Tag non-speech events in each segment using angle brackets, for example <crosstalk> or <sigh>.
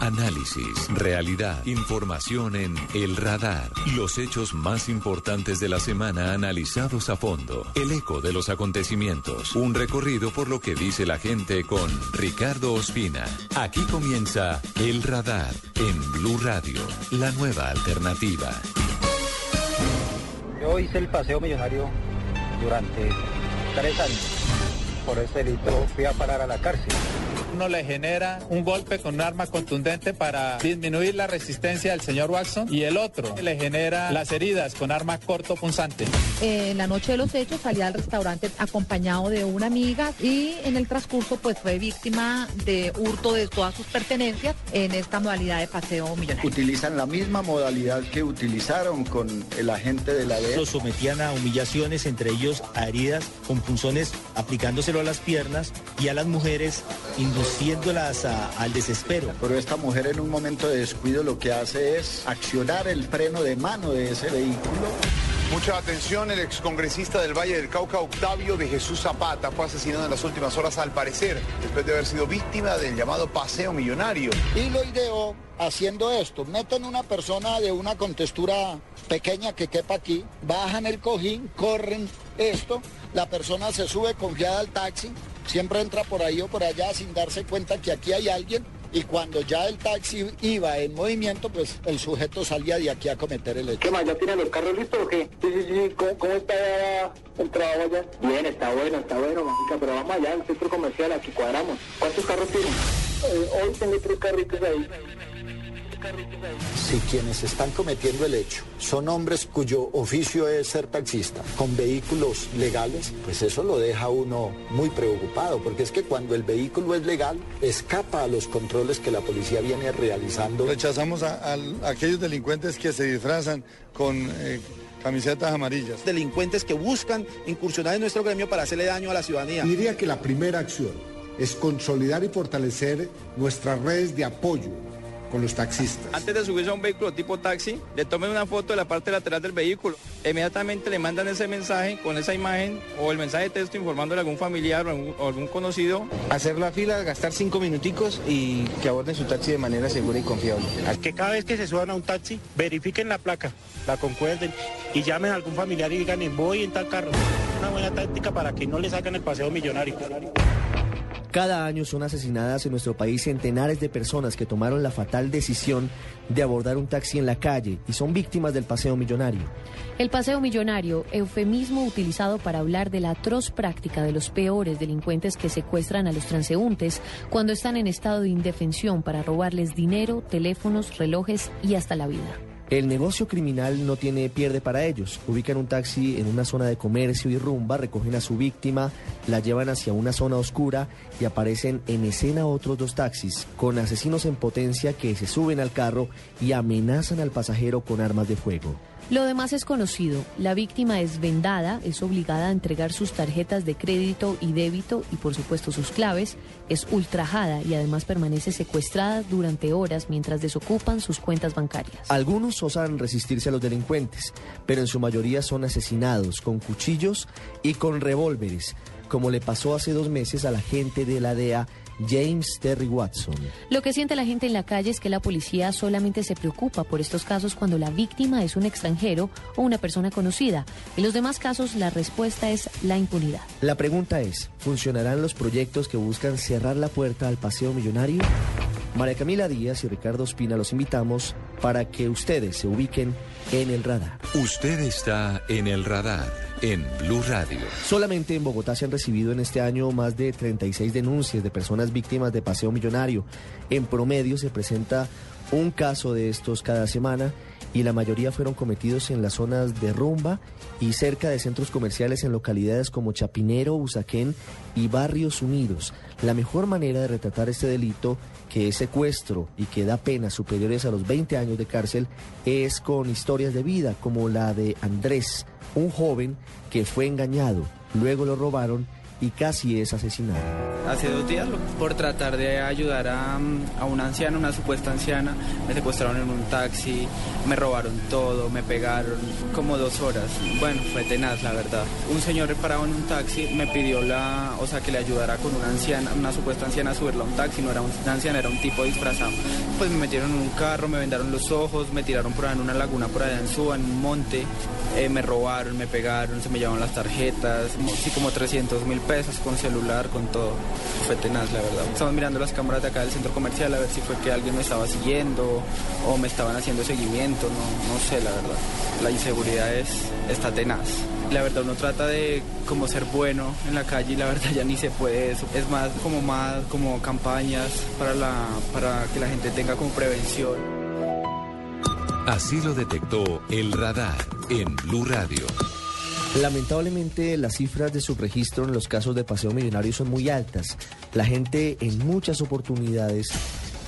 Análisis, realidad, información en El Radar. Los hechos más importantes de la semana analizados a fondo. El eco de los acontecimientos. Un recorrido por lo que dice la gente con Ricardo Ospina. Aquí comienza El Radar en Blue Radio, la nueva alternativa. Yo hice el paseo millonario durante tres años. Por ese delito fui a parar a la cárcel uno le genera un golpe con un arma contundente para disminuir la resistencia del señor Watson y el otro le genera las heridas con arma corto punzante. En la noche de los hechos salía al restaurante acompañado de una amiga y en el transcurso pues fue víctima de hurto de todas sus pertenencias en esta modalidad de paseo millonario. Utilizan la misma modalidad que utilizaron con el agente de la DEA. Los sometían a humillaciones, entre ellos a heridas con punzones aplicándoselo a las piernas y a las mujeres induciéndolas al desespero. Pero esta mujer en un momento de descuido lo que hace es accionar el freno de mano de ese vehículo. Mucha atención, el excongresista del Valle del Cauca, Octavio de Jesús Zapata, fue asesinado en las últimas horas al parecer, después de haber sido víctima del llamado paseo millonario. Y lo ideó haciendo esto, meten una persona de una contextura pequeña que quepa aquí, bajan el cojín, corren esto, la persona se sube confiada al taxi, siempre entra por ahí o por allá sin darse cuenta que aquí hay alguien y cuando ya el taxi iba en movimiento, pues el sujeto salía de aquí a cometer el hecho. ¿Qué más? ¿Ya tienen los carros listos o qué? Sí, sí, sí. ¿Cómo, está el trabajo allá? Bien, está bueno, está bueno, mágica, pero vamos allá al centro comercial, aquí cuadramos. ¿Cuántos carros tienen? Eh, hoy tengo tres carritos ahí. Si quienes están cometiendo el hecho son hombres cuyo oficio es ser taxista, con vehículos legales, pues eso lo deja uno muy preocupado, porque es que cuando el vehículo es legal, escapa a los controles que la policía viene realizando. Rechazamos a, aquellos delincuentes que se disfrazan con... Eh, camisetas amarillas. Delincuentes que buscan incursionar en nuestro gremio para hacerle daño a la ciudadanía. Diría que la primera acción es consolidar y fortalecer nuestras redes de apoyo con los taxistas. Antes de subirse a un vehículo tipo taxi, le tomen una foto de la parte lateral del vehículo. Inmediatamente le mandan ese mensaje con esa imagen o el mensaje de texto informándole a algún familiar o, algún, conocido. Hacer la fila, gastar cinco minuticos y que aborden su taxi de manera segura y confiable. Que cada vez que se suban a un taxi, verifiquen la placa, la concuerden y llamen a algún familiar y digan, voy en tal carro. Una buena táctica para que no le saquen el paseo millonario. Cada año son asesinadas en nuestro país centenares de personas que tomaron la fatal decisión de abordar un taxi en la calle y son víctimas del paseo millonario. El paseo millonario, eufemismo utilizado para hablar de la atroz práctica de los peores delincuentes que secuestran a los transeúntes cuando están en estado de indefensión para robarles dinero, teléfonos, relojes y hasta la vida. El negocio criminal no tiene pierde para ellos. Ubican un taxi en una zona de comercio y rumba, recogen a su víctima, la llevan hacia una zona oscura y aparecen en escena otros dos taxis con asesinos en potencia que se suben al carro y amenazan al pasajero con armas de fuego. Lo demás es conocido. La víctima es vendada, es obligada a entregar sus tarjetas de crédito y débito y por supuesto sus claves, es ultrajada y además permanece secuestrada durante horas mientras desocupan sus cuentas bancarias. Algunos osan resistirse a los delincuentes, pero en su mayoría son asesinados con cuchillos y con revólveres, como le pasó hace dos meses a la gente de la DEA James Terry Watson. Lo que siente la gente en la calle es que la policía solamente se preocupa por estos casos cuando la víctima es un extranjero o una persona conocida. En los demás casos la respuesta es la impunidad. La pregunta es, ¿funcionarán los proyectos que buscan cerrar la puerta al paseo millonario? María Camila Díaz y Ricardo Espina los invitamos para que ustedes se ubiquen en el radar. Usted está en el radar en Blue Radio. Solamente en Bogotá se han recibido en este año más de 36 denuncias de personas víctimas de paseo millonario. En promedio se presenta un caso de estos cada semana y la mayoría fueron cometidos en las zonas de rumba y cerca de centros comerciales en localidades como Chapinero, Usaquén y Barrios Unidos. La mejor manera de retratar este delito, que es secuestro y que da penas superiores a los 20 años de cárcel, es con historias de vida como la de Andrés, un joven que fue engañado, luego lo robaron y casi es asesinado. Hace dos días por tratar de ayudar a, a, una anciana, una supuesta anciana, me secuestraron en un taxi, me robaron todo, me pegaron como dos horas. Bueno, fue tenaz la verdad. Un señor parado en un taxi me pidió la, o sea, que le ayudara con una anciana, una supuesta anciana a subirla a un taxi, no era una anciana, era un tipo disfrazado. Pues me metieron en un carro, me vendaron los ojos, me tiraron por ahí en una laguna por allá en Suba, en un monte, eh, me robaron, me pegaron, se me llevaron las tarjetas, sí como 300 mil pesos con celular, con todo. Fue tenaz, la verdad. Estamos mirando las cámaras de acá del centro comercial a ver si fue que alguien me estaba siguiendo o me estaban haciendo seguimiento, no, no sé, la verdad. La inseguridad es, está tenaz. La verdad uno trata de como ser bueno en la calle y la verdad <laughs> ya ni se puede eso. Es más como más como campañas para la para que la gente tenga como prevención. Así lo detectó el radar en Blue Radio. Lamentablemente las cifras de subregistro en los casos de paseo millonario son muy altas. La gente en muchas oportunidades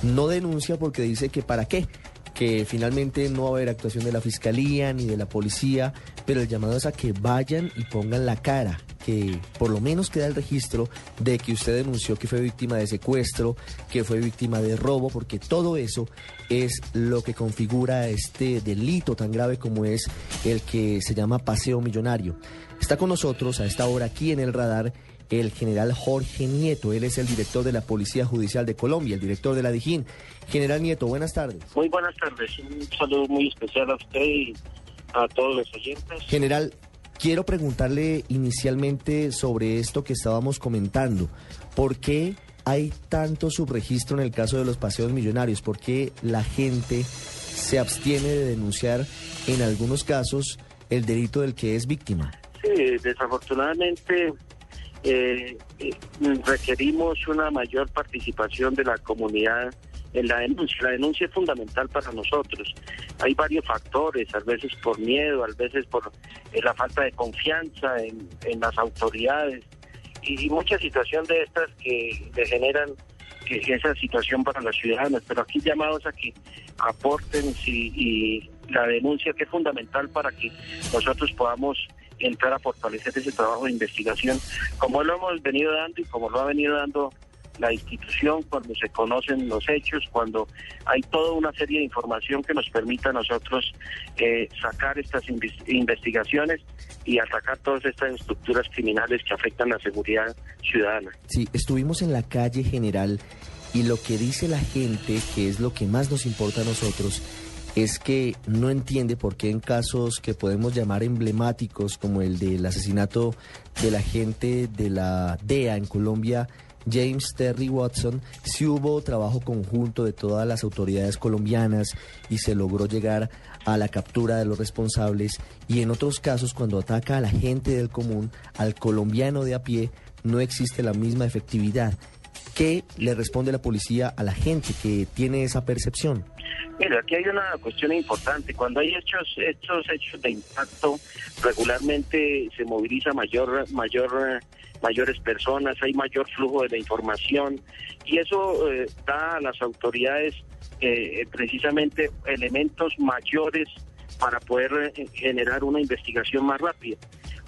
no denuncia porque dice que para qué, que finalmente no va a haber actuación de la fiscalía ni de la policía, pero el llamado es a que vayan y pongan la cara, que por lo menos queda el registro de que usted denunció que fue víctima de secuestro, que fue víctima de robo, porque todo eso es lo que configura este delito tan grave como es el que se llama paseo millonario. Está con nosotros a esta hora aquí en el radar el general Jorge Nieto. Él es el director de la Policía Judicial de Colombia, el director de la DIJÍN. General Nieto, buenas tardes. Muy buenas tardes. Un saludo muy especial a usted y a todos los oyentes. General, quiero preguntarle inicialmente sobre esto que estábamos comentando. ¿Por qué hay tanto subregistro en el caso de los paseos millonarios? ¿Por qué la gente se abstiene de denunciar en algunos casos el delito del que es víctima? Sí, desafortunadamente eh, eh, requerimos una mayor participación de la comunidad en la denuncia. La denuncia es fundamental para nosotros. Hay varios factores, a veces por miedo, a veces por eh, la falta de confianza en, las autoridades y, muchas situaciones de estas que generan esa situación para los ciudadanos. Pero aquí llamados a que aporten y la denuncia que es fundamental para que nosotros podamos entrar a fortalecer ese trabajo de investigación, como lo hemos venido dando y como lo ha venido dando la institución cuando se conocen los hechos, cuando hay toda una serie de información que nos permita a nosotros eh, sacar estas investigaciones y atacar todas estas estructuras criminales que afectan la seguridad ciudadana. Sí, estuvimos en la calle general y lo que dice la gente, que es lo que más nos importa a nosotros, es que no entiende por qué en casos que podemos llamar emblemáticos como el del asesinato del agente de la DEA en Colombia, James Terry Watson, si hubo trabajo conjunto de todas las autoridades colombianas y se logró llegar a la captura de los responsables y en otros casos cuando ataca a la gente del común, al colombiano de a pie, no existe la misma efectividad. ¿Qué le responde la policía a la gente que tiene esa percepción? Mira, aquí hay una cuestión importante. Cuando hay hechos, estos hechos de impacto, regularmente se moviliza mayor, mayor, mayores personas, hay mayor flujo de la información y eso eh, da a las autoridades eh, precisamente elementos mayores para poder eh, generar una investigación más rápida.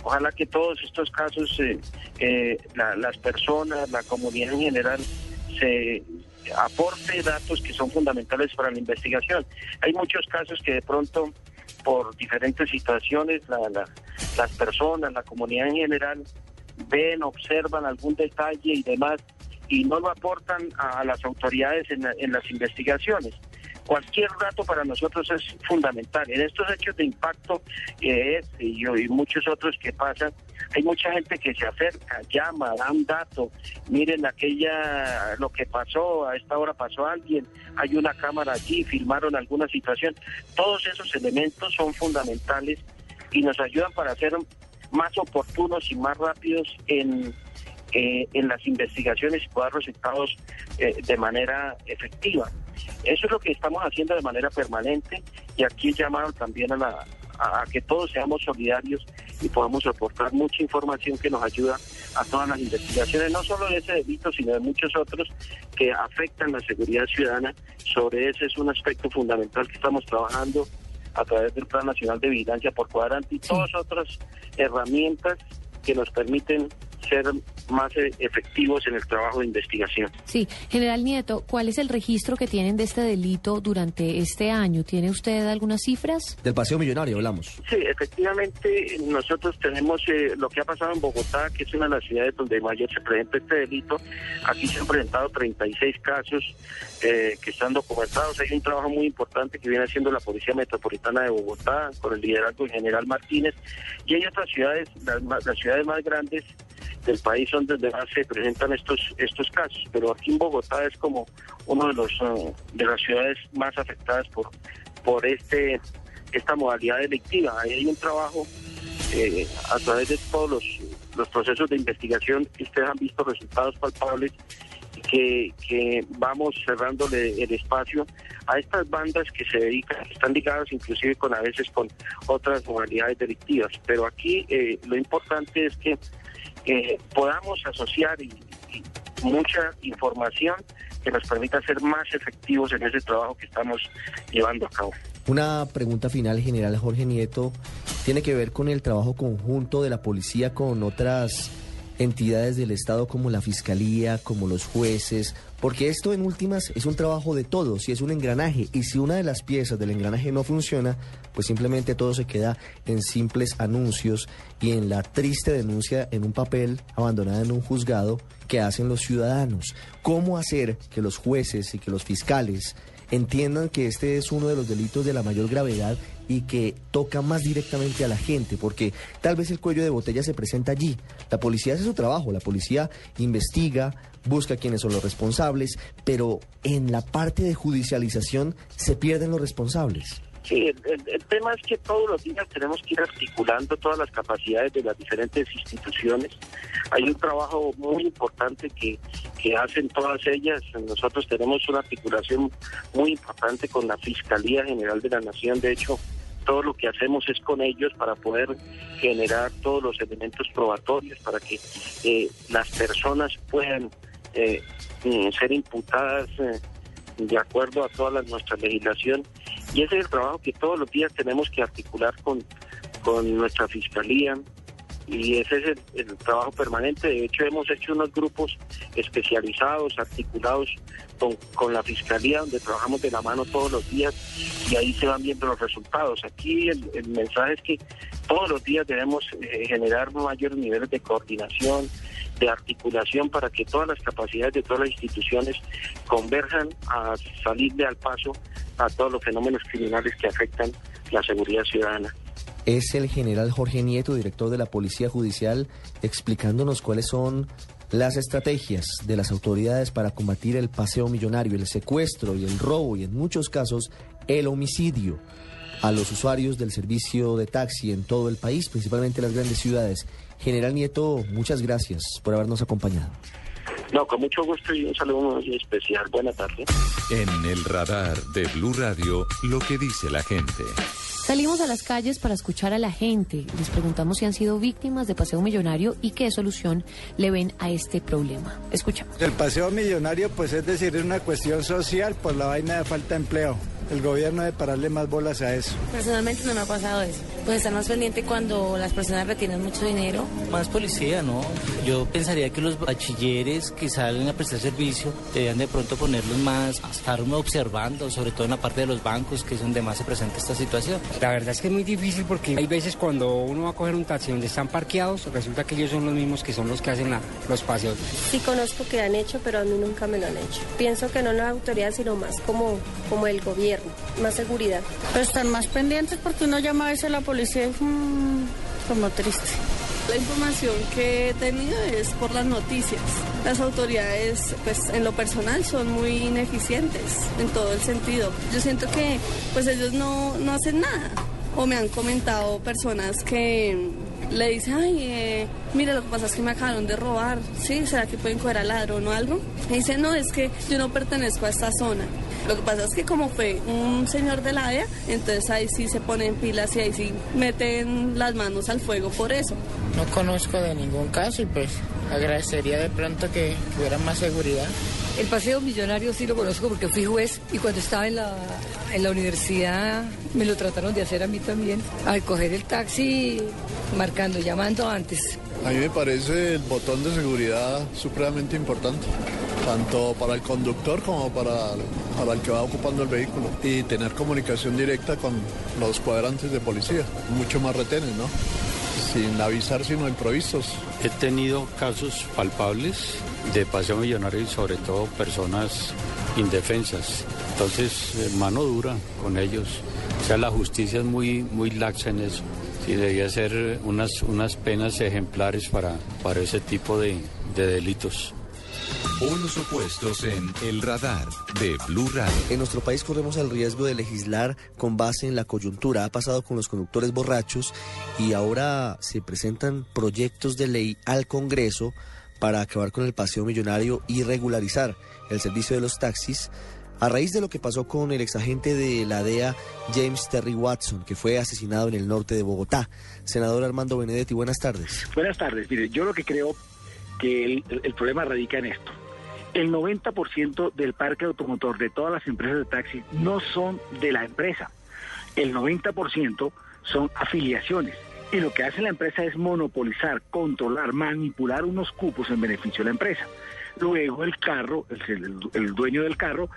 Ojalá que todos estos casos, las personas, la comunidad en general, se, aporte datos que son fundamentales para la investigación. Hay muchos casos que de pronto, por diferentes situaciones, las personas, la comunidad en general, ven, observan algún detalle y demás, y no lo aportan a las autoridades en, en las investigaciones. Cualquier dato para nosotros es fundamental. En estos hechos de impacto eh, y, y, muchos otros que pasan, hay mucha gente que se acerca, llama, da un dato, miren aquella, lo que pasó, a esta hora pasó alguien, hay una cámara allí, filmaron alguna situación. Todos esos elementos son fundamentales y nos ayudan para ser más oportunos y más rápidos en, eh, en las investigaciones y poder dar resultados eh, de manera efectiva. Eso es lo que estamos haciendo de manera permanente y aquí llamado también a, la, a que todos seamos solidarios y podamos aportar mucha información que nos ayuda a todas las investigaciones, no solo de ese delito, sino de muchos otros que afectan la seguridad ciudadana. Sobre ese es un aspecto fundamental que estamos trabajando a través del Plan Nacional de Vigilancia por Cuadrante y todas otras herramientas que nos permiten ser más eh, efectivos en el trabajo de investigación. Sí, General Nieto, ¿cuál es el registro que tienen de este delito durante este año? ¿Tiene usted algunas cifras? Del paseo millonario hablamos. Sí, efectivamente nosotros tenemos eh, lo que ha pasado en Bogotá, que es una de las ciudades donde mayor se presenta este delito. Aquí se han presentado 36 casos eh, que están documentados. Hay un trabajo muy importante que viene haciendo la Policía Metropolitana de Bogotá con el liderazgo del general Martínez. Y hay otras ciudades, las ciudades más grandes del país donde más se presentan estos estos casos, pero aquí en Bogotá es como uno de los eh, de las ciudades más afectadas por por este esta modalidad delictiva. Ahí hay un trabajo eh, a través de todos los, los procesos de investigación que ustedes han visto resultados palpables que, que vamos cerrándole el espacio a estas bandas que se dedican, están ligadas inclusive con a veces con otras modalidades delictivas. Pero aquí eh, lo importante es que que podamos asociar y, mucha información que nos permita ser más efectivos en ese trabajo que estamos llevando a cabo. Una pregunta final, general Jorge Nieto, tiene que ver con el trabajo conjunto de la policía con otras entidades del Estado como la Fiscalía, como los jueces, porque esto en últimas es un trabajo de todos y es un engranaje, y si una de las piezas del engranaje no funciona, pues simplemente todo se queda en simples anuncios y en la triste denuncia en un papel abandonada en un juzgado que hacen los ciudadanos. ¿Cómo hacer que los jueces y que los fiscales entiendan que este es uno de los delitos de la mayor gravedad y que toca más directamente a la gente, porque tal vez el cuello de botella se presenta allí. La policía hace su trabajo, la policía investiga, busca quiénes son los responsables, pero en la parte de judicialización se pierden los responsables. Sí, el, tema es que todos los días tenemos que ir articulando todas las capacidades de las diferentes instituciones. Hay un trabajo muy importante que, que hacen todas ellas. Nosotros tenemos una articulación muy importante con la Fiscalía General de la Nación. De hecho, todo lo que hacemos es con ellos para poder generar todos los elementos probatorios para que eh, las personas puedan eh, mm, ser imputadas eh, de acuerdo a toda nuestra legislación y ese es el trabajo que todos los días tenemos que articular con, con nuestra fiscalía y ese es el, trabajo permanente. De hecho, hemos hecho unos grupos especializados, articulados con, con, la fiscalía, donde trabajamos de la mano todos los días y ahí se van viendo los resultados. Aquí el, mensaje es que todos los días debemos eh, generar mayores niveles de coordinación, de articulación para que todas las capacidades de todas las instituciones converjan a salirle al paso a todos los fenómenos criminales que afectan la seguridad ciudadana. Es el general Jorge Nieto, director de la Policía Judicial, explicándonos cuáles son las estrategias de las autoridades para combatir el paseo millonario, el secuestro y el robo y en muchos casos el homicidio a los usuarios del servicio de taxi en todo el país, principalmente en las grandes ciudades. General Nieto, muchas gracias por habernos acompañado. No, con mucho gusto y un saludo muy especial. Buenas tardes. En el radar de Blue Radio, lo que dice la gente. Salimos a las calles para escuchar a la gente. Les preguntamos si han sido víctimas de paseo millonario y qué solución le ven a este problema. Escuchamos. El paseo millonario, pues es decir, es una cuestión social por la vaina de falta de empleo el gobierno debe pararle más bolas a eso. Personalmente no me ha pasado eso. Pues estar más pendiente cuando las personas retiran mucho dinero. Más policía, ¿no? Yo pensaría que los bachilleres que salen a prestar servicio deberían de pronto ponerlos más, estar observando, sobre todo en la parte de los bancos, que es donde más se presenta esta situación. La verdad es que es muy difícil porque hay veces cuando uno va a coger un taxi donde están parqueados, resulta que ellos son los mismos que son los que hacen los paseos. Sí conozco que han hecho, pero a mí nunca me lo han hecho. Pienso que no las autoridades, sino más como, como el gobierno más seguridad. Pero están más pendientes porque uno llama a veces a la policía y mm, como triste. La información que he tenido es por las noticias. Las autoridades, pues en lo personal, son muy ineficientes en todo el sentido. Yo siento que pues ellos no, no hacen nada. O me han comentado personas que le dicen, ay, eh, mira, lo que pasa es que me acabaron de robar. ¿Sí? ¿Será que pueden coger al ladrón o algo? Y dice, no, es que yo no pertenezco a esta zona. Lo que pasa es que como fue un señor de la DEA, entonces ahí sí se ponen pilas y ahí sí meten las manos al fuego por eso. No conozco de ningún caso y pues agradecería de pronto que hubiera más seguridad. El paseo millonario sí lo conozco porque fui juez y cuando estaba en la, en la universidad me lo trataron de hacer a mí también. Al coger el taxi, marcando, llamando antes. A mí me parece el botón de seguridad supremamente importante, tanto para el conductor como para, para el que va ocupando el vehículo. Y tener comunicación directa con los cuadrantes de policía, mucho más retenes, ¿no? Sin avisar, sino improvisos. He tenido casos palpables de paseo millonario y sobre todo personas indefensas. Entonces, eh, mano dura con ellos. O sea, la justicia es muy, muy laxa en eso. Sí, debía ser unas, unas penas ejemplares para, para ese tipo de, de delitos. Polos opuestos en El Radar de Blue Radio. En nuestro país corremos el riesgo de legislar con base en la coyuntura. Ha pasado con los conductores borrachos y ahora se presentan proyectos de ley al Congreso para acabar con el paseo millonario y regularizar el servicio de los taxis a raíz de lo que pasó con el exagente de la DEA James Terry Watson, que fue asesinado en el norte de Bogotá. Senador Armando Benedetti, buenas tardes. Buenas tardes. Mire, yo lo que creo que el, el problema radica en esto. El 90% del parque automotor de todas las empresas de taxi no son de la empresa. El 90% son afiliaciones. Y lo que hace la empresa es monopolizar, controlar, manipular unos cupos en beneficio de la empresa. Luego el carro, el, dueño del carro,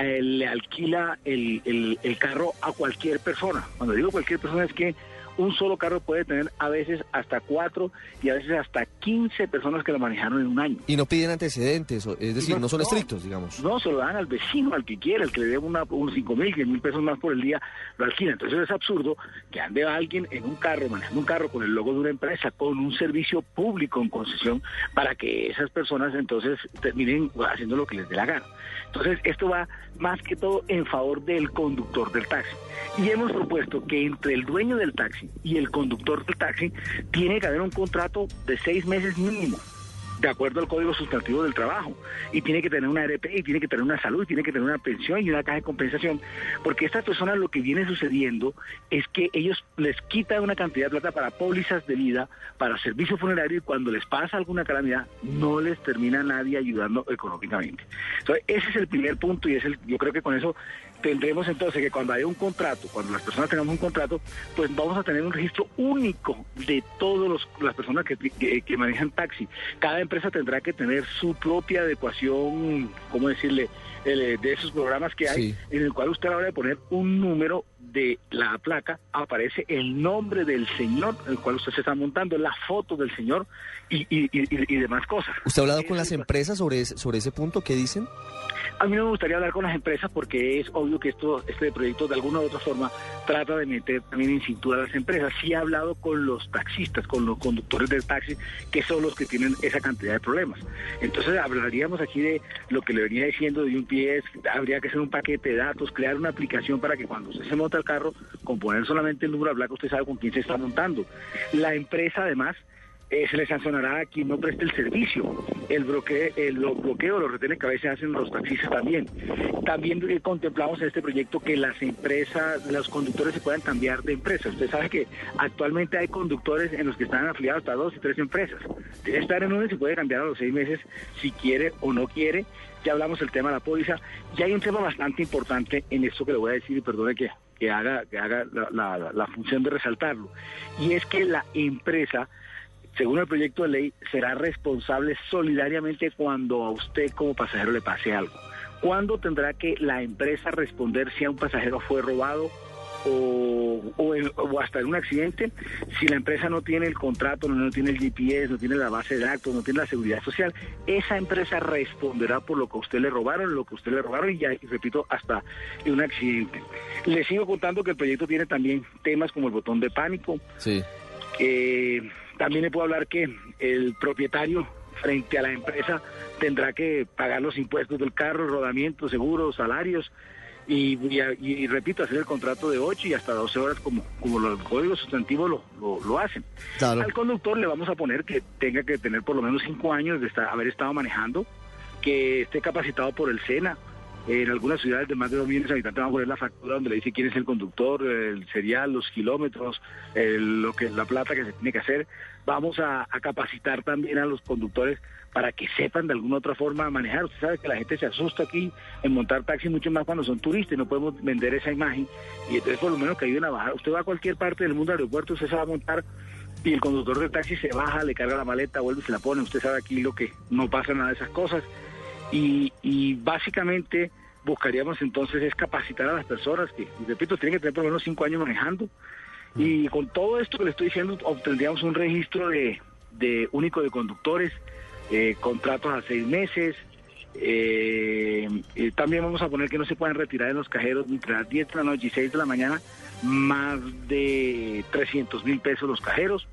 le alquila el carro a cualquier persona. Cuando digo cualquier persona es que un solo carro puede tener a veces hasta cuatro y a veces hasta 15 personas que lo manejaron en un año. Y no piden antecedentes, es decir, No, no son no. estrictos, digamos. No, se lo dan al vecino, al que quiera, el que le dé una, unos 5 mil, 10 mil pesos más por el día, lo alquila. Entonces es absurdo que ande alguien en un carro, manejando un carro con el logo de una empresa, con un servicio público en concesión, para que esas personas entonces terminen haciendo lo que les dé la gana. Entonces esto va más que todo en favor del conductor del taxi. Y hemos propuesto que entre el dueño del y el conductor del taxi tiene que haber un contrato de seis meses mínimo de acuerdo al Código Sustantivo del Trabajo. Y tiene que tener una ARP, y tiene que tener una salud, tiene que tener una pensión y una caja de compensación. Porque estas personas lo que viene sucediendo es que ellos les quitan una cantidad de plata para pólizas de vida, para servicio funerario, y cuando les pasa alguna calamidad, no les termina nadie ayudando económicamente. Entonces, ese es el primer punto, y es el, yo creo que con eso tendremos entonces que cuando haya un contrato, cuando las personas tengamos un contrato, pues vamos a tener un registro único de todas las personas que, que- que manejan taxi. Cada empresa tendrá que tener su propia adecuación, ¿cómo decirle?, el, de esos programas que hay, Sí. en el cual usted a la hora de poner un número de la placa, aparece el nombre del señor, el cual usted se está montando, la foto del señor y, y- y- y demás cosas. ¿Usted ha hablado con las empresas sobre ese, sobre ese punto? ¿Qué dicen? A mí no me gustaría hablar con las empresas porque es obvio que esto, este proyecto de alguna u otra forma trata de meter también en cintura a las empresas. Sí he hablado con los taxistas, con los conductores del taxi, que son los que tienen esa cantidad de problemas. Entonces hablaríamos aquí de lo que le venía diciendo de un pie, habría que hacer un paquete de datos, crear una aplicación para que cuando usted se monta el carro, con poner solamente el número de placa, usted sabe con quién se está montando. La empresa además eh, se le sancionará a quien no preste el servicio. El bloqueo, el lo- bloqueo, los retenes que a veces hacen los taxistas también. También eh, contemplamos en este proyecto que las empresas, los conductores se puedan cambiar de empresa. Usted sabe que actualmente hay conductores en los que están afiliados hasta dos y tres empresas. Debe estar en una se puede cambiar a los seis meses si quiere o no quiere. Ya hablamos del tema de la póliza. Y hay un tema bastante importante en esto que le voy a decir y perdone que, que haga, que haga la función de resaltarlo. Y es que la empresa según el proyecto de ley, será responsable solidariamente cuando a usted como pasajero le pase algo. ¿Cuándo tendrá que la empresa responder si a un pasajero fue robado o, o hasta en un accidente? Si la empresa no tiene el contrato, no, no tiene el GPS, no tiene la base de datos, no tiene la seguridad social, esa empresa responderá por lo que a usted le robaron, lo que a usted le robaron y ya, y repito, hasta en un accidente. Le sigo contando que el proyecto tiene también temas como el botón de pánico, Sí. eh, también le puedo hablar que el propietario frente a la empresa tendrá que pagar los impuestos del carro, rodamiento, seguros, salarios y, y- y repito, hacer el contrato de 8 y hasta 12 horas como, como los códigos sustantivos lo, lo, lo hacen. Claro. Al conductor le vamos a poner que tenga que tener por lo menos 5 años de estar, haber estado manejando, que esté capacitado por el SENA, En algunas ciudades de más de 2 millones de habitantes van a poner la factura donde le dice quién es el conductor, el serial, los kilómetros, el- lo que la plata que se tiene que hacer. Vamos a, capacitar también a los conductores para que sepan de alguna otra forma manejar. Usted sabe que la gente se asusta aquí en montar taxi mucho más cuando son turistas y no podemos vender esa imagen. Y entonces por lo menos que ayuden a bajar. Usted va a cualquier parte del mundo aeropuerto, usted se va a montar y el conductor del taxi se baja, le carga la maleta, vuelve y se la pone. Usted sabe aquí lo que no pasa nada de esas cosas. Y, y básicamente buscaríamos entonces es capacitar a las personas que, repito, tienen que tener por lo menos cinco años manejando. Y con todo esto que le estoy diciendo, obtendríamos un registro de, de único de conductores, eh, contratos a seis meses. eh, también vamos a poner que no se puedan retirar en los cajeros entre las 10 de la noche y 6 de la mañana más de 300 mil pesos los cajeros.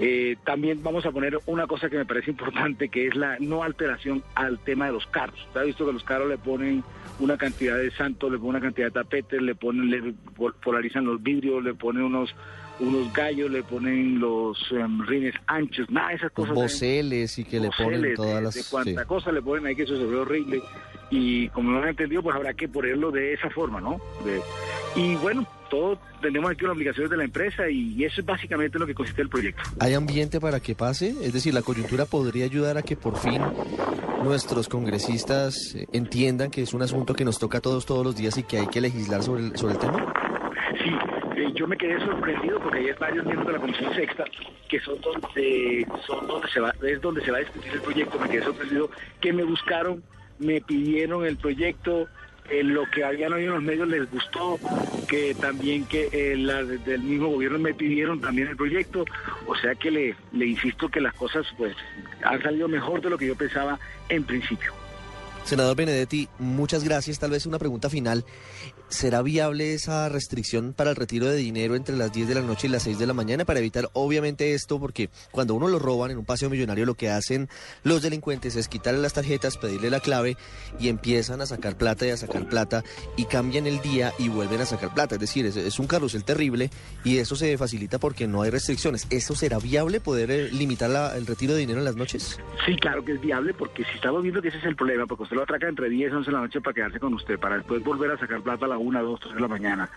Eh, también vamos a poner una cosa que me parece importante, que es la no alteración al tema de los carros. Usted ha visto que los carros le ponen una cantidad de santos, le ponen una cantidad de tapetes, le ponen, le pol- polarizan los vidrios, le ponen unos unos gallos, le ponen los em, rines anchos, nada de esas cosas. boceles y que le ponen todas de- las... De sí. cuánta cosa le ponen ahí que eso se ve horrible. Y como no lo han entendido, pues habrá que ponerlo de esa forma, ¿no? De- y bueno, todos tenemos aquí unas obligaciones de la empresa y eso es básicamente lo que consiste el proyecto. ¿Hay ambiente para que pase? Es decir, la coyuntura podría ayudar a que por fin nuestros congresistas eh, entiendan que es un asunto que nos toca a todos todos los días y que hay que legislar sobre el, sobre el tema. Sí, eh, yo me quedé sorprendido porque hay varios miembros de la Comisión Sexta que son donde, son donde se va, es donde se va a discutir el proyecto. Me quedé sorprendido que me buscaron, me pidieron el proyecto, eh, lo que habían oído en los medios les gustó, que también que eh, la de- del mismo gobierno me pidieron también el proyecto. O sea que le, le insisto que las cosas pues han salido mejor de lo que yo pensaba en principio. Senador Benedetti, muchas gracias. Tal vez una pregunta final. ¿Será viable esa restricción para el retiro de dinero entre las 10 de la noche y las 6 de la mañana para evitar obviamente esto? Porque cuando uno lo roban en un paseo millonario lo que hacen los delincuentes es quitarle las tarjetas, pedirle la clave y empiezan a sacar plata y a sacar plata y cambian el día y vuelven a sacar plata. Es decir, es, un carrusel terrible y eso se facilita porque no hay restricciones. ¿Eso será viable poder eh, limitar el retiro de dinero en las noches? Sí, claro que es viable, porque si estamos viendo que ese es el problema, porque usted lo atraca entre 10 y 11 de la noche para quedarse con usted, para después volver a sacar plata a la 1, 2, 3 de la mañana,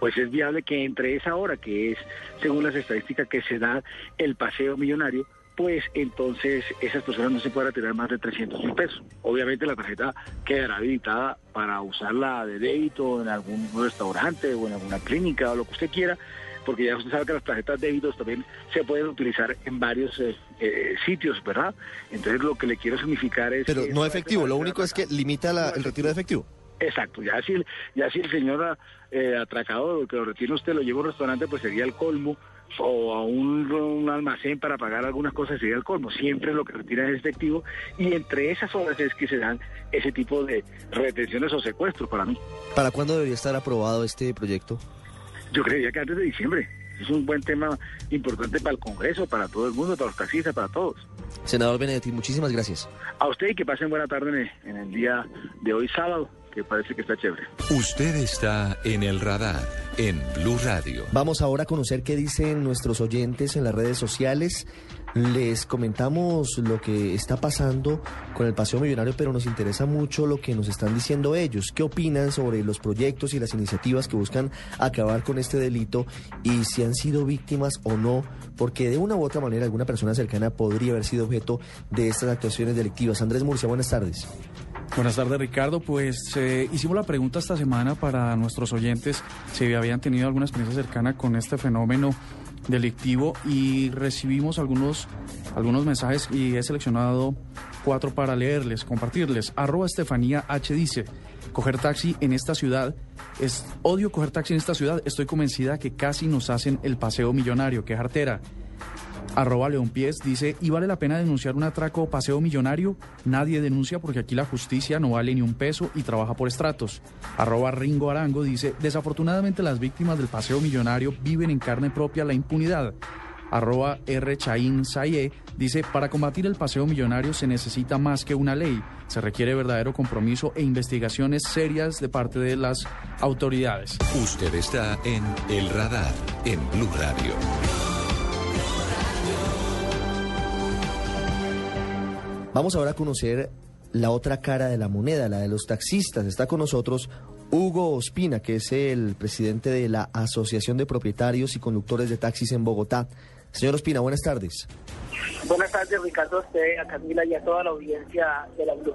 pues es viable que entre esa hora, que es, según las estadísticas que se da el paseo millonario, pues entonces esas personas no se pueden retirar más de 300 mil pesos. Obviamente la tarjeta quedará habilitada para usarla de débito en algún restaurante o en alguna clínica o lo que usted quiera, porque ya usted sabe que las tarjetas débitos también se pueden utilizar en varios eh, eh, sitios, ¿verdad? Entonces lo que le quiero significar es... Pero que no efectivo, lo único es que limita la- el retiro de efectivo. Exacto, ya si, el- ya si el señor eh, atracador que lo retiene usted lo lleva a un restaurante, pues sería el colmo, o a un, un almacén para pagar algunas cosas sería el colmo. Siempre lo que retira es efectivo y entre esas horas es que se dan ese tipo de retenciones o secuestros para mí. ¿Para cuándo debería estar aprobado este proyecto? Yo creería que antes de diciembre. Es un buen tema importante para el Congreso, para todo el mundo, para los taxistas, para todos. Senador Benedetti, muchísimas gracias. A usted y que pasen buena tarde en el día de hoy sábado, que parece que está chévere. Usted está en el radar en Blue Radio. Vamos ahora a conocer qué dicen nuestros oyentes en las redes sociales. Les comentamos lo que está pasando con el Paseo Millonario, pero nos interesa mucho lo que nos están diciendo ellos. ¿Qué opinan sobre los proyectos y las iniciativas que buscan acabar con este delito y si han sido víctimas o no? Porque de una u otra manera alguna persona cercana podría haber sido objeto de estas actuaciones delictivas. Andrés Murcia, buenas tardes. Buenas tardes, Ricardo. Pues eh, hicimos la pregunta esta semana para nuestros oyentes si habían tenido alguna experiencia cercana con este fenómeno delictivo y recibimos algunos, algunos mensajes y he seleccionado cuatro para leerles, compartirles. Arroba Estefanía H dice, coger taxi en esta ciudad es odio coger taxi en esta ciudad. Estoy convencida que casi nos hacen el paseo millonario. Qué jartera. Arroba León Pies dice, ¿y vale la pena denunciar un atraco o paseo millonario? Nadie denuncia porque aquí la justicia no vale ni un peso y trabaja por estratos. Arroba Ringo Arango dice, desafortunadamente las víctimas del paseo millonario viven en carne propia la impunidad. Arroba R. Chaín Saye dice, para combatir el paseo millonario se necesita más que una ley. Se requiere verdadero compromiso e investigaciones serias de parte de las autoridades. Usted está en el radar en Blue Radio. Vamos ahora a conocer la otra cara de la moneda, la de los taxistas. Está con nosotros Hugo Ospina, que es el presidente de la Asociación de Propietarios y Conductores de Taxis en Bogotá. Señor Ospina, buenas tardes. Buenas tardes, Ricardo, a usted, a Camila y a toda la audiencia de la Blue.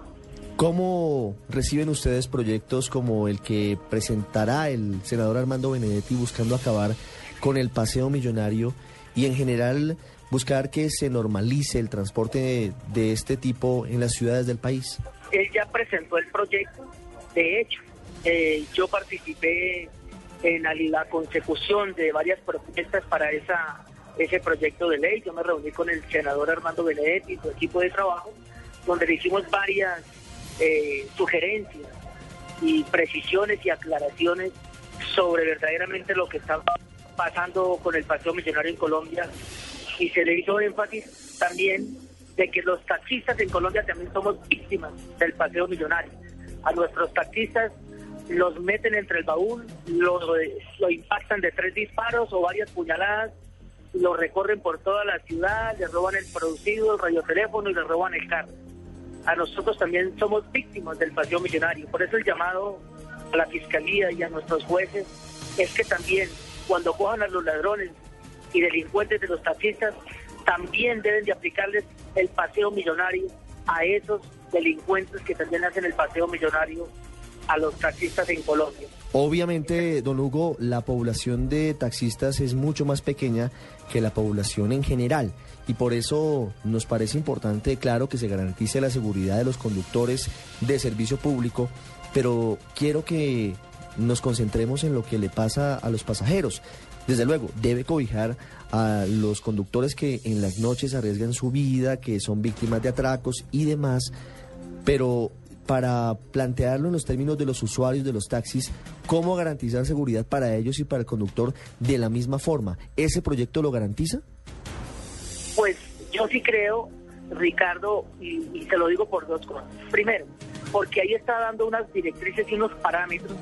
¿Cómo reciben ustedes proyectos como el que presentará el senador Armando Benedetti buscando acabar con el paseo millonario y en general buscar que se normalice el transporte de, este tipo en las ciudades del país? Él ya presentó el proyecto, de hecho, eh, yo participé en la, consecución de varias propuestas para esa ese proyecto de ley. Yo me reuní con el senador Armando Benedetti y su equipo de trabajo, donde le hicimos varias eh, sugerencias y precisiones y aclaraciones sobre verdaderamente lo que está pasando con el paseo millonario en Colombia. Y se le hizo énfasis también de que los taxistas en Colombia también somos víctimas del paseo millonario. A nuestros taxistas los meten entre el baúl, lo, lo impactan de tres disparos o varias puñaladas, lo recorren por toda la ciudad, le roban el producido, el radioteléfono y le roban el carro. A nosotros también somos víctimas del paseo millonario. Por eso el llamado a la fiscalía y a nuestros jueces es que también cuando cojan a los ladrones y delincuentes de los taxistas, también deben de aplicarles el paseo millonario a esos delincuentes que también hacen el paseo millonario a los taxistas en Colombia. Obviamente, don Hugo, la población de taxistas es mucho más pequeña que la población en general y por eso nos parece importante, claro, que se garantice la seguridad de los conductores de servicio público, pero quiero que nos concentremos en lo que le pasa a los pasajeros. Desde luego, debe cobijar a los conductores que en las noches arriesgan su vida, que son víctimas de atracos y demás, pero para plantearlo en los términos de los usuarios de los taxis, cómo garantizar seguridad para ellos y para el conductor de la misma forma. ¿Ese proyecto lo garantiza? Pues yo sí creo, Ricardo, y, se lo digo por dos cosas. Primero, porque ahí está dando unas directrices y unos parámetros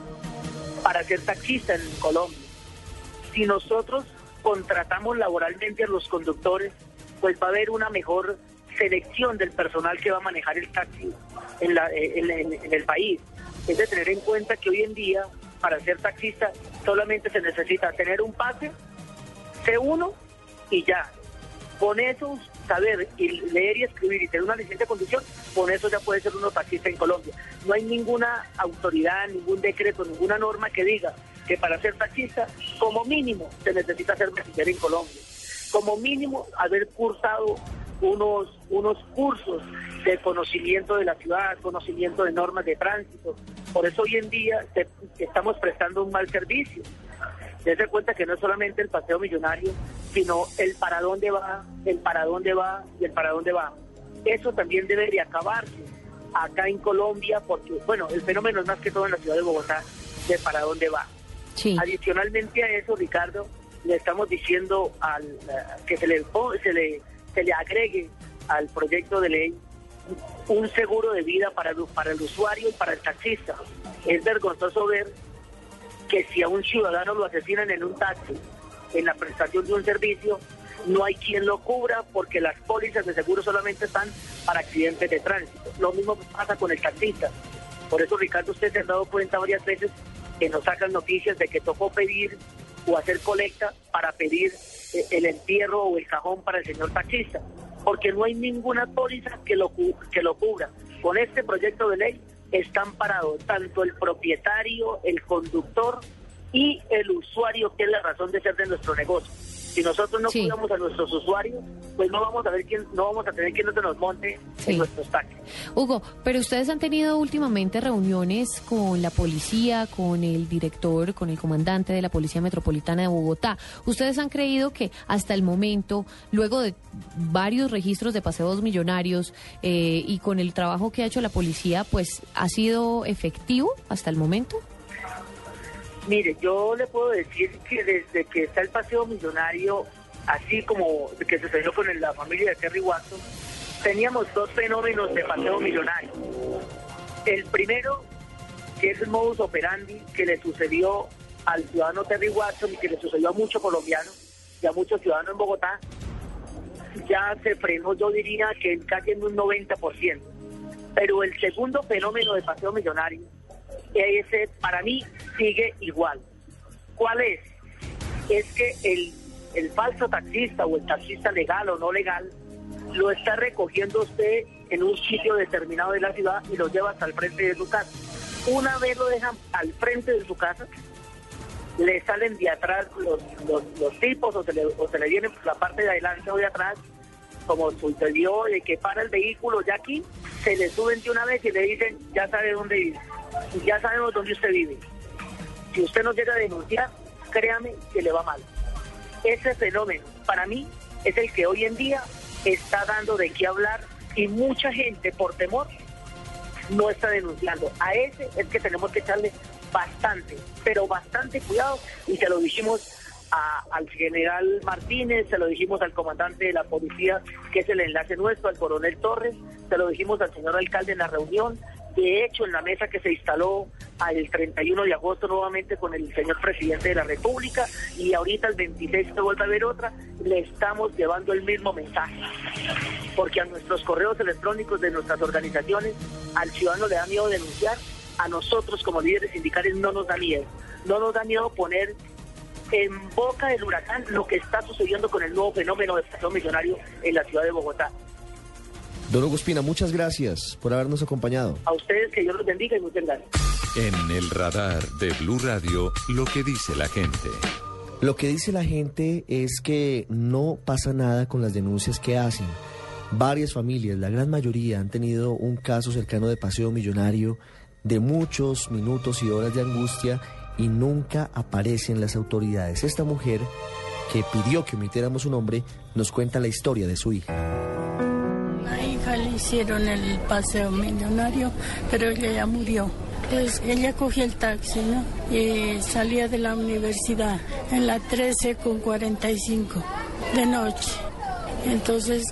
para ser taxista en Colombia. Si nosotros contratamos laboralmente a los conductores, pues va a haber una mejor selección del personal que va a manejar el taxi en, la, en, el país. Es de tener en cuenta que hoy en día, para ser taxista, solamente se necesita tener un pase, C1 y ya. Con eso, saber y leer y escribir y tener una licencia de conducción, con eso ya puede ser uno taxista en Colombia. No hay ninguna autoridad, ningún decreto, ninguna norma que diga que para ser taxista, como mínimo, se necesita ser mexicano en Colombia. Como mínimo, haber cursado unos, unos cursos de conocimiento de la ciudad, conocimiento de normas de tránsito. Por eso hoy en día estamos prestando un mal servicio. Dense cuenta que no es solamente el paseo millonario, sino el para dónde va, el para dónde va y el para dónde va. Eso también debería acabarse acá en Colombia, porque, bueno, el fenómeno es más que todo en la ciudad de Bogotá, de para dónde va. Adicionalmente a eso, Ricardo, le estamos diciendo al, que se le, se le se le agregue al proyecto de ley un seguro de vida para para el usuario y para el taxista. Es vergonzoso ver que si a un ciudadano lo asesinan en un taxi, en la prestación de un servicio, no hay quien lo cubra porque las pólizas de seguro solamente están para accidentes de tránsito. Lo mismo pasa con el taxista. Por eso, Ricardo, usted se ha dado cuenta varias veces que nos sacan noticias de que tocó pedir o hacer colecta para pedir eh, el entierro o el cajón para el señor taxista, porque no hay ninguna póliza que lo, que lo cubra. Con este proyecto de ley están parados tanto el propietario, el conductor y el usuario, que es la razón de ser de nuestro negocio. Si nosotros no cuidamos a nuestros usuarios, pues no vamos a ver quién, no vamos a tener quien no se nos monte en nuestros taxis. Hugo, pero ustedes han tenido últimamente reuniones con la policía, con el director, con el comandante de la Policía Metropolitana de Bogotá. ¿Ustedes han creído que hasta el momento, luego de varios registros de paseos millonarios eh, y con el trabajo que ha hecho la policía, pues ha sido efectivo hasta el momento? Mire, yo le puedo decir que desde que está el paseo millonario, así como que sucedió con la familia de Terry Watson, teníamos dos fenómenos de paseo millonario. El primero, que es el modus operandi que le sucedió al ciudadano Terry Watson y que le sucedió a muchos colombianos y a muchos ciudadanos en Bogotá, ya se frenó, yo diría que casi en un 90%. Pero el segundo fenómeno de paseo millonario, ese para mí sigue igual. ¿Cuál es? Es que el, el falso taxista o el taxista legal o no legal lo está recogiendo usted en un sitio determinado de la ciudad y lo lleva hasta el frente de su casa. Una vez lo dejan al frente de su casa, le salen de atrás los, los, tipos o se, le, o se le vienen la parte de adelante o de atrás, como sucedió de que para el vehículo ya aquí, se le suben de una vez y le dicen, ya sabe dónde vive, ya sabemos dónde usted vive. Si usted no llega a denunciar, créame que le va mal. Ese fenómeno, para mí, es el que hoy en día está dando de qué hablar y mucha gente por temor no está denunciando. A ese es que tenemos que echarle bastante, pero bastante cuidado y se lo dijimos al general Martínez, se lo dijimos al comandante de la policía, que es el enlace nuestro, al coronel Torres, se lo dijimos al señor alcalde en la reunión, de hecho en la mesa que se instaló el 31 de agosto nuevamente con el señor presidente de la República y ahorita el 26 se vuelve a ver otra, le estamos llevando el mismo mensaje. Porque a nuestros correos electrónicos de nuestras organizaciones, al ciudadano le da miedo denunciar, a nosotros como líderes sindicales no nos da miedo. No nos da miedo poner en boca del huracán lo que está sucediendo con el nuevo fenómeno de paseo millonario en la ciudad de Bogotá. Don Hugo Espina, muchas gracias por habernos acompañado. A ustedes que Dios los bendiga y muchas gracias. En el radar de Blue Radio, lo que dice la gente. Lo que dice la gente es que no pasa nada con las denuncias que hacen. Varias familias, la gran mayoría, han tenido un caso cercano de paseo millonario de muchos minutos y horas de angustia y nunca aparecen las autoridades. Esta mujer, que pidió que omitiéramos su nombre, nos cuenta la historia de su hija le hicieron el paseo millonario, pero ella ya murió. Pues ella cogió el taxi, ¿no? Y salía de la universidad en la 13 con 45 de noche. Entonces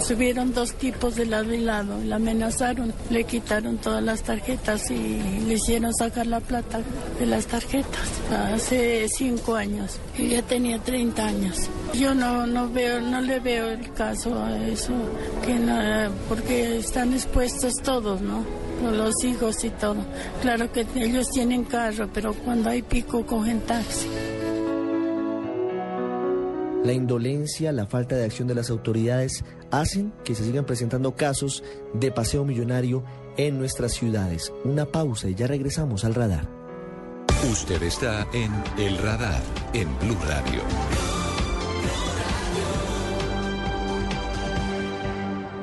subieron dos tipos de lado y lado, la amenazaron, le quitaron todas las tarjetas y le hicieron sacar la plata de las tarjetas hace cinco años. Ella tenía 30 años. Yo no, no veo, no le veo el caso a eso, que nada, porque están expuestos todos, ¿no? Los hijos y todo. Claro que ellos tienen carro, pero cuando hay pico cogen taxi. La indolencia, la falta de acción de las autoridades hacen que se sigan presentando casos de paseo millonario en nuestras ciudades. Una pausa y ya regresamos al radar. Usted está en El Radar, en Blue Radio.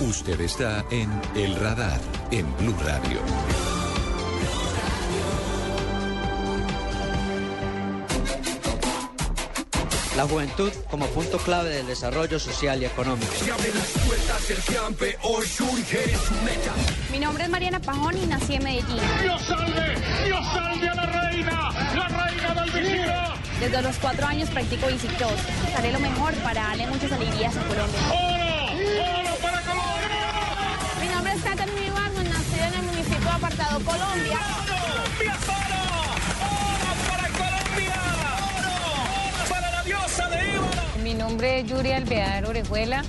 Usted está en El Radar, en Blue Radio. La juventud como punto clave del desarrollo social y económico. Mi nombre es Mariana Pajón y nací en Medellín. ¡Dios salve! ¡Dios salve a la reina! ¡La reina del vigilo! Desde los cuatro años practico bicicross. Haré lo mejor para darle muchas alegrías a Colombia. Colombia. ¡Colombia ¡Oro para Colombia! ¡Oro para la diosa de! Mi nombre es Yuri Alvear Orejuela.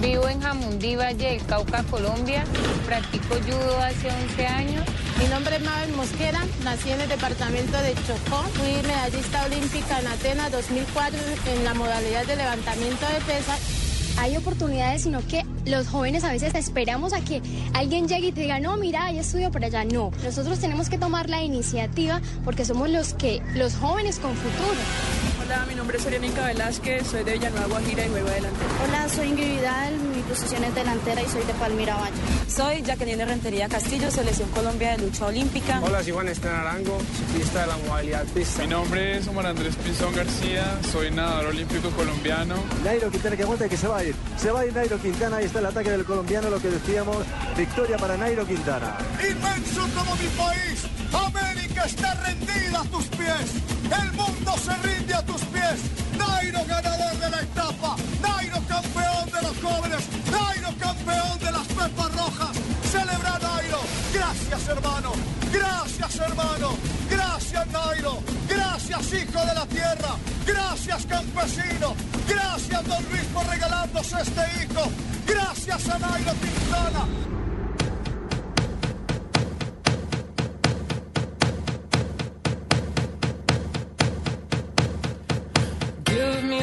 Vivo en Jamundí, Valle del Cauca, Colombia. Practico judo hace 11 años. Mi nombre es Mabel Mosquera, nací en el departamento de Chocó. Fui medallista olímpica en Atenas 2004 en la modalidad de levantamiento de pesas. Hay oportunidades, sino que los jóvenes a veces esperamos a que alguien llegue y te diga, no, mira, hay estudio por allá. No, nosotros tenemos que tomar la iniciativa porque somos los que, los jóvenes con futuro. Hola, mi nombre es Orianica Velázquez, soy de Villanueva, Guajira y juego adelante. Hola, soy Ingrid Vidal, mi posición es delantera y soy de Palmira Valle. Soy Jacqueline Rentería Castillo, Selección Colombia de Lucha Olímpica. Hola, soy Juan Esteban Arango, ciclista de la modalidad pista. Mi nombre es Omar Andrés Pinzón García, soy nadador olímpico colombiano. Nairo Quintana que aguanta que se va a ir. Se va a ir Nairo Quintana, ahí está el ataque del colombiano, lo que decíamos, victoria para Nairo Quintana. Inmenso como mi país, América está rendida a tus pies, el mundo se rinde a tus pies. Nairo ganador de la etapa, Nairo campeón de los jóvenes, Nairo campeón de las pepas rojas. Celebra Nairo, gracias hermano, gracias hermano, gracias Nairo, gracias hijo de la tierra, gracias campesino, gracias don Luis por regalarnos este hijo, gracias a Nairo Quintana.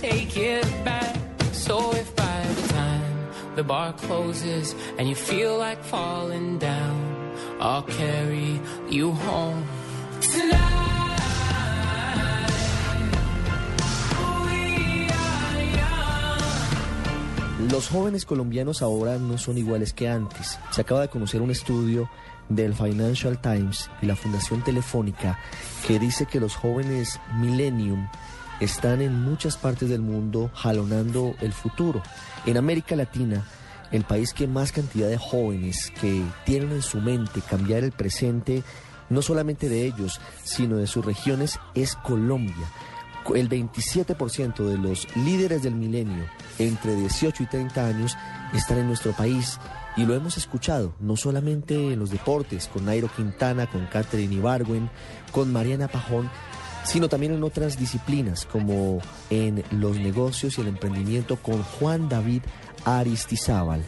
take it back. So if by the time the bar closes and you feel like falling down, I'll carry you home tonight. Los jóvenes colombianos ahora no son iguales que antes. Se acaba de conocer un estudio del Financial Times y la Fundación Telefónica que dice que los jóvenes Millennium están en muchas partes del mundo jalonando el futuro. En América Latina, el país que más cantidad de jóvenes que tienen en su mente cambiar el presente, no solamente de ellos, sino de sus regiones, es Colombia. El 27% de los líderes del milenio entre 18 y 30 años están en nuestro país y lo hemos escuchado, no solamente en los deportes, con Nairo Quintana, con Catherine Ibargüen, con Mariana Pajón, sino también en otras disciplinas como en los negocios y el emprendimiento con Juan David Aristizábal.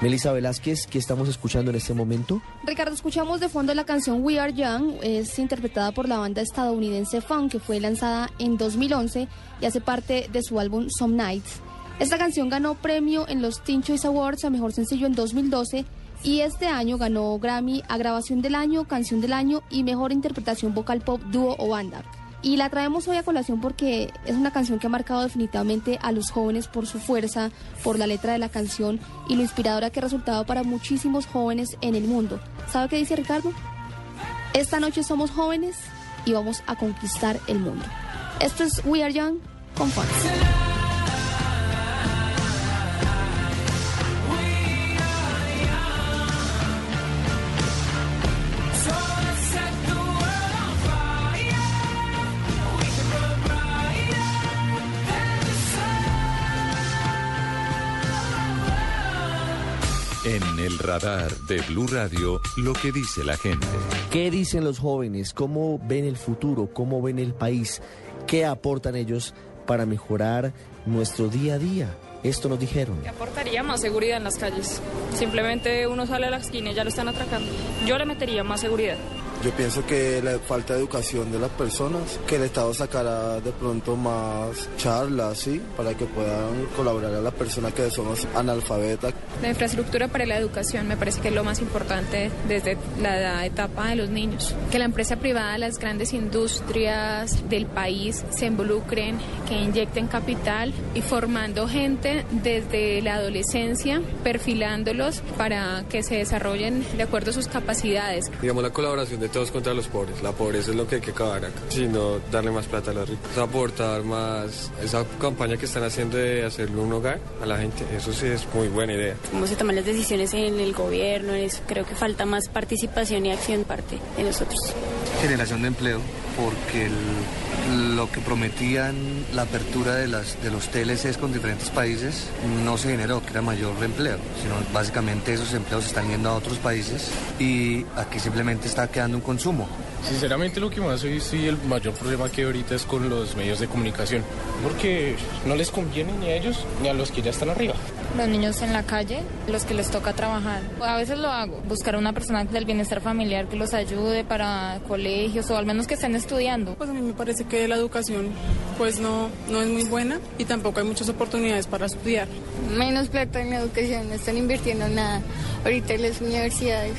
Melissa Velázquez, ¿qué estamos escuchando en este momento? Ricardo, escuchamos de fondo la canción We Are Young, es interpretada por la banda estadounidense Fun, que fue lanzada en 2011 y hace parte de su álbum Some Nights. Esta canción ganó premio en los Teen Choice Awards a Mejor Sencillo en 2012 y este año ganó Grammy a Grabación del Año, Canción del Año y Mejor Interpretación Vocal Pop, Dúo o Banda. Y la traemos hoy a colación porque es una canción que ha marcado definitivamente a los jóvenes por su fuerza, por la letra de la canción y lo inspiradora que ha resultado para muchísimos jóvenes en el mundo. ¿Sabe qué dice Ricardo? Esta noche somos jóvenes y vamos a conquistar el mundo. Esto es We Are Young con Fun. El radar de Blue Radio, lo que dice la gente. ¿Qué dicen los jóvenes? ¿Cómo ven el futuro? ¿Cómo ven el país? ¿Qué aportan ellos para mejorar nuestro día a día? Esto nos dijeron. ¿Qué aportaría más seguridad en las calles? Simplemente uno sale a la esquina y ya lo están atracando. Yo le metería más seguridad. Yo pienso que la falta de educación de las personas, que el Estado sacará de pronto más charlas, ¿sí? Para que puedan colaborar a las personas que somos analfabetas. La infraestructura para la educación me parece que es lo más importante desde la etapa de los niños. Que la empresa privada, las grandes industrias del país se involucren, que inyecten capital y formando gente desde la adolescencia, perfilándolos para que se desarrollen de acuerdo a sus capacidades. Digamos, la colaboración de todos contra los pobres. La pobreza es lo que hay que acabar acá. Sino darle más plata a los ricos. Aportar más esa campaña que están haciendo de hacerle un hogar a la gente. Eso sí es muy buena idea. Cómo se toman las decisiones en el gobierno, es, creo que falta más participación y acción parte de nosotros. Generación de empleo, porque el- lo que prometían la apertura de, las, de los TLCs con diferentes países no se generó, que era mayor empleo, sino básicamente esos empleos están yendo a otros países y aquí simplemente está quedando un consumo. Sinceramente lo que más hoy sí el mayor problema que hay ahorita es con los medios de comunicación, porque no les conviene ni a ellos ni a los que ya están arriba. Los niños en la calle, los que les toca trabajar. A veces lo hago, buscar una persona del bienestar familiar que los ayude para colegios o al menos que estén estudiando. Pues a mí me parece que la educación pues no, no es muy buena y tampoco hay muchas oportunidades para estudiar. Menos plata en la educación, no están invirtiendo nada ahorita en las universidades.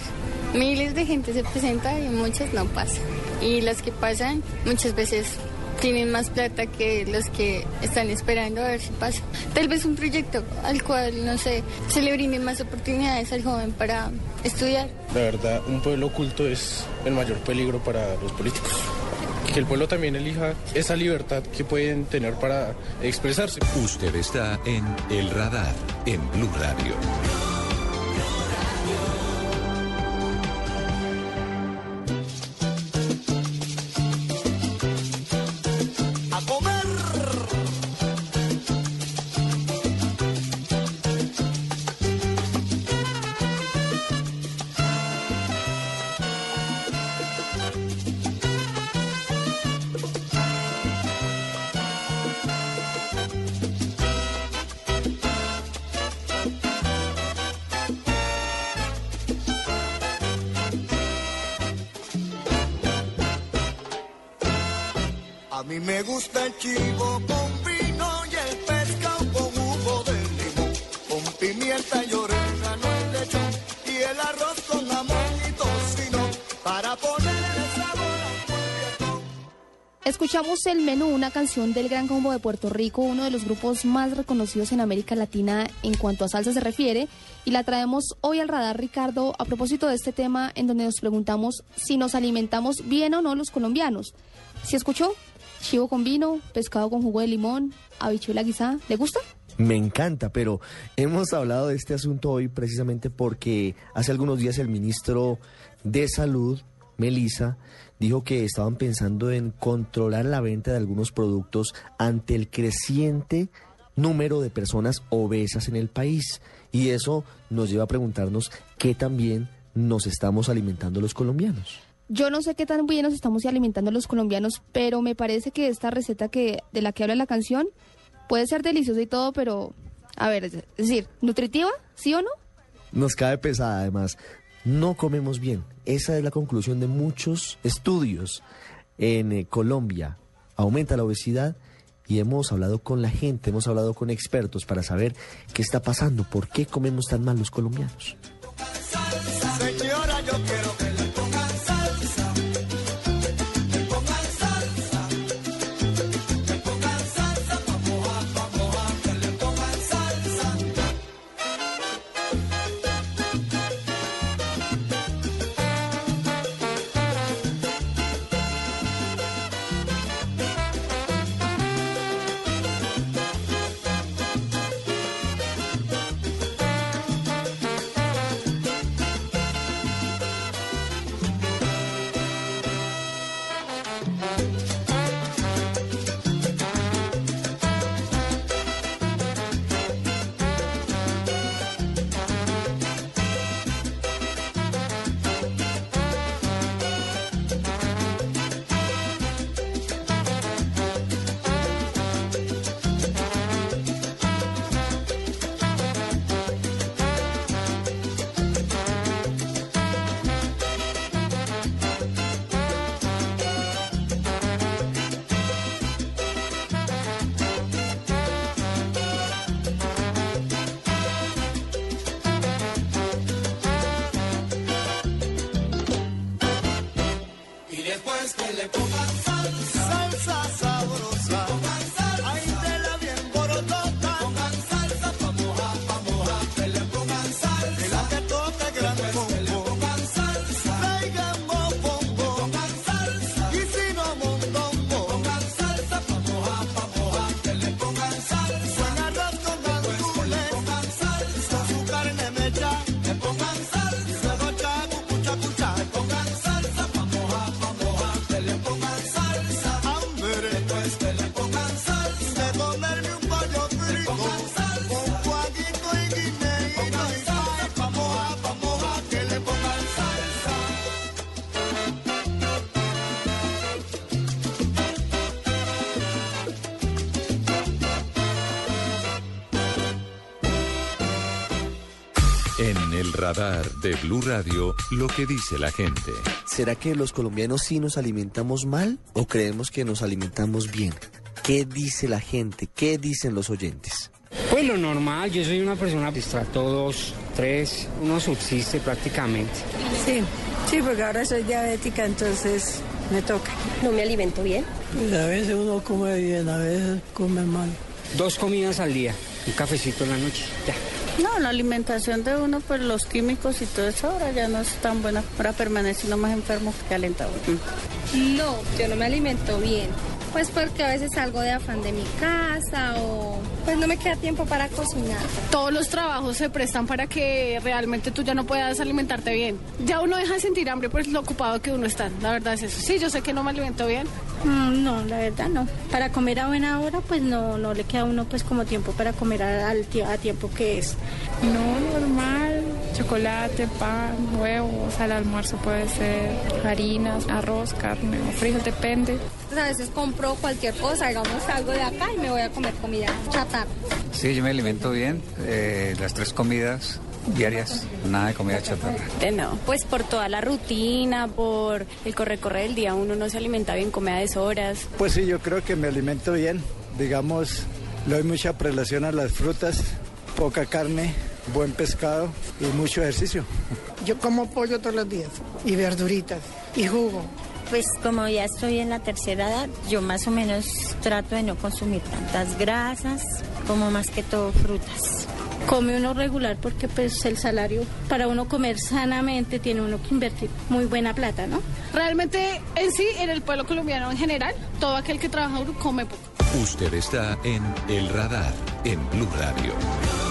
Miles de gente se presenta y muchas no pasan. Y las que pasan muchas veces tienen más plata que los que están esperando a ver si pasa. Tal vez un proyecto al cual, no sé, se le brinden más oportunidades al joven para estudiar. La verdad, un pueblo oculto es el mayor peligro para los políticos. Que el pueblo también elija esa libertad que pueden tener para expresarse. Usted está en El Radar, en Blue Radio. Escuchamos el menú, una canción del Gran Combo de Puerto Rico, uno de los grupos más reconocidos en América Latina en cuanto a salsa se refiere, y la traemos hoy al radar, Ricardo, a propósito de este tema en donde nos preguntamos si nos alimentamos bien o no los colombianos. ¿Si escuchó? Chivo con vino, pescado con jugo de limón, habichuela guisada. ¿Le gusta? Me encanta, pero hemos hablado de este asunto hoy precisamente porque hace algunos días el ministro de Salud, Melissa, dijo que estaban pensando en controlar la venta de algunos productos ante el creciente número de personas obesas en el país. Y eso nos lleva a preguntarnos qué también nos estamos alimentando los colombianos. Yo no sé qué tan bien nos estamos alimentando los colombianos, pero me parece que esta receta que de la que habla la canción puede ser deliciosa y todo, pero a ver, es decir, nutritiva, ¿sí o no? Nos cae pesada además. No comemos bien. Esa es la conclusión de muchos estudios. En eh, Colombia aumenta la obesidad y hemos hablado con la gente, hemos hablado con expertos para saber qué está pasando, por qué comemos tan mal los colombianos. Señora, yo quiero que En el radar de Blue Radio, lo que dice la gente. ¿Será que los colombianos sí nos alimentamos mal o creemos que nos alimentamos bien? ¿Qué dice la gente? ¿Qué dicen los oyentes? Pues lo normal, yo soy una persona estrato 2, 3, uno subsiste prácticamente. Sí, sí, porque ahora soy diabética, entonces me toca. No me alimento bien. a veces uno come bien, a veces come mal. Dos comidas al día, un cafecito en la noche, ya. No, la alimentación de uno, pues los químicos y todo eso ahora ya no es tan buena. Ahora permanece uno más enfermo que alentado. No, yo no me alimento bien. Pues porque a veces salgo de afán de mi casa o pues no me queda tiempo para cocinar. Todos los trabajos se prestan para que realmente tú ya no puedas alimentarte bien. Ya uno deja de sentir hambre por lo ocupado que uno está. La verdad es eso. Sí, yo sé que no me alimento bien. Mm, no, la verdad no. Para comer a buena hora, pues no, no le queda a uno pues como tiempo para comer al, a tiempo que es. No, normal. Chocolate, pan, huevos, al almuerzo puede ser harinas, arroz, carne o frijol, depende. Pues a veces compro cualquier cosa, digamos, salgo de acá y me voy a comer comida chatarra. Sí, yo me alimento bien, eh, las tres comidas diarias, nada de comida chatarra. no, pues por toda la rutina, por el corre-corre del día, uno no se alimenta bien, come a deshoras. Pues sí, yo creo que me alimento bien, digamos, le doy mucha prelación a las frutas, poca carne, buen pescado y mucho ejercicio. Yo como pollo todos los días y verduritas y jugo. Pues como ya estoy en la tercera edad, yo más o menos trato de no consumir tantas grasas, como más que todo frutas. Come uno regular porque pues el salario para uno comer sanamente tiene uno que invertir muy buena plata, ¿no? Realmente en sí, en el pueblo colombiano en general, todo aquel que trabaja duro come poco. Usted está en El Radar, en Blue Radio.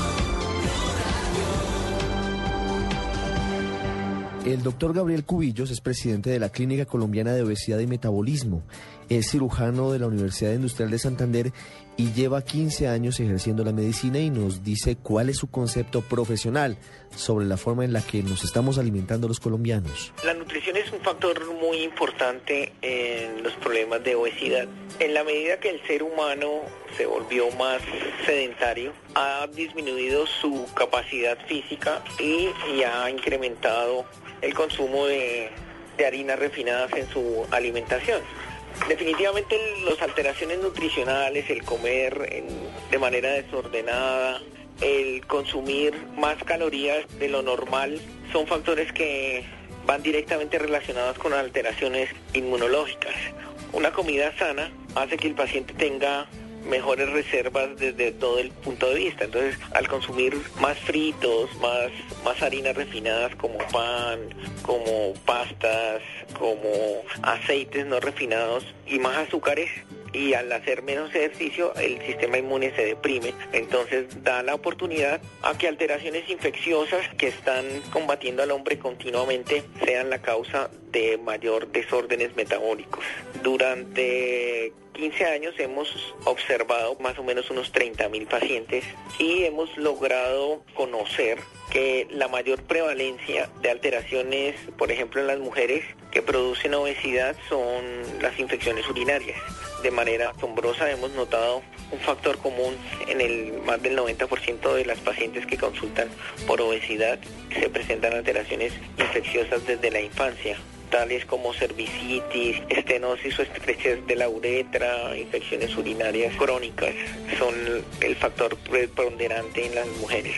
El doctor Gabriel Cubillos es presidente de la Clínica Colombiana de Obesidad y Metabolismo. Es cirujano de la Universidad Industrial de Santander y lleva 15 años ejerciendo la medicina y nos dice cuál es su concepto profesional sobre la forma en la que nos estamos alimentando los colombianos. La nutrición es un factor muy importante en los problemas de obesidad. En la medida que el ser humano se volvió más sedentario, ha disminuido su capacidad física y, y ha incrementado el consumo de, harinas refinadas en su alimentación. Definitivamente las alteraciones nutricionales, el comer de manera desordenada, el consumir más calorías de lo normal, son factores que van directamente relacionados con alteraciones inmunológicas. Una comida sana hace que el paciente tenga mejores reservas desde todo el punto de vista. Entonces, al consumir más fritos, más, más harinas refinadas como pan, como pastas, como aceites no refinados y más azúcares, y al hacer menos ejercicio el sistema inmune se deprime. Entonces da la oportunidad a que alteraciones infecciosas que están combatiendo al hombre continuamente sean la causa de mayor desórdenes metabólicos. Durante 15 años hemos observado más o menos unos 30 mil pacientes y hemos logrado conocer que la mayor prevalencia de alteraciones, por ejemplo en las mujeres que producen obesidad, son las infecciones urinarias. De manera asombrosa. Hemos notado un factor común en el más del 90% de las pacientes que consultan por obesidad. Se presentan alteraciones infecciosas desde la infancia tales como cervicitis, estenosis o estrechez de la uretra, infecciones urinarias crónicas, son el factor preponderante en las mujeres.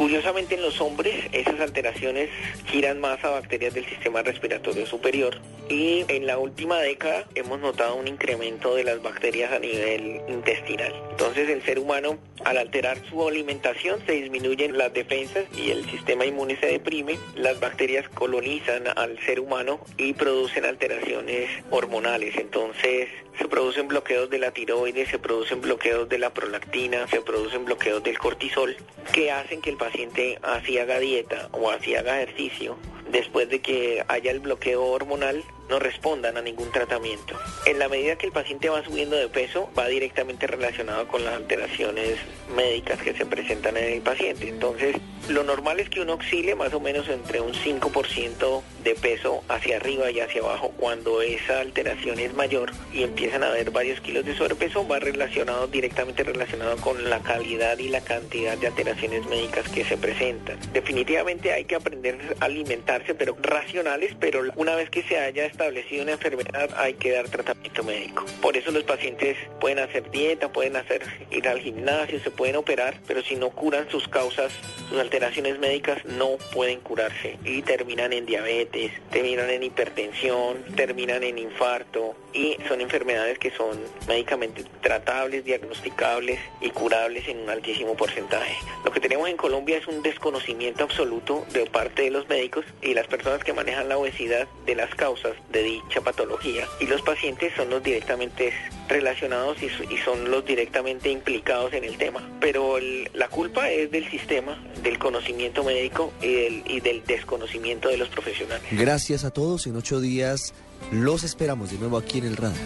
Curiosamente en los hombres esas alteraciones giran más a bacterias del sistema respiratorio superior y en la última década hemos notado un incremento de las bacterias a nivel intestinal. Entonces el ser humano al alterar su alimentación se disminuyen las defensas y el sistema inmune se deprime, las bacterias colonizan al ser humano y producen alteraciones hormonales. Entonces se producen bloqueos de la tiroides, se producen bloqueos de la prolactina, se producen bloqueos del cortisol que hacen que el paciente así haga dieta o así haga ejercicio después de que haya el bloqueo hormonal, no respondan a ningún tratamiento. En la medida que el paciente va subiendo de peso, va directamente relacionado con las alteraciones médicas que se presentan en el paciente. Entonces, lo normal es que uno oscile más o menos entre un 5% de peso hacia arriba y hacia abajo. Cuando esa alteración es mayor y empiezan a haber varios kilos de sobrepeso, va relacionado directamente relacionado con la calidad y la cantidad de alteraciones médicas que se presentan. Definitivamente hay que aprender a alimentarse, pero racionales, pero una vez que se haya establecido una enfermedad hay que dar tratamiento médico. Por eso los pacientes pueden hacer dieta, pueden hacer ir al gimnasio, se pueden operar, pero si no curan sus causas, sus alteraciones médicas no pueden curarse y terminan en diabetes, terminan en hipertensión, terminan en infarto y son enfermedades que son médicamente tratables, diagnosticables y curables en un altísimo porcentaje. Lo que tenemos en Colombia es un desconocimiento absoluto de parte de los médicos y las personas que manejan la obesidad de las causas de dicha patología y los pacientes son los directamente relacionados y, son los directamente implicados en el tema. Pero la culpa es del sistema, del conocimiento médico y y del desconocimiento de los profesionales. Gracias a todos. En ocho días los esperamos de nuevo aquí en el radar.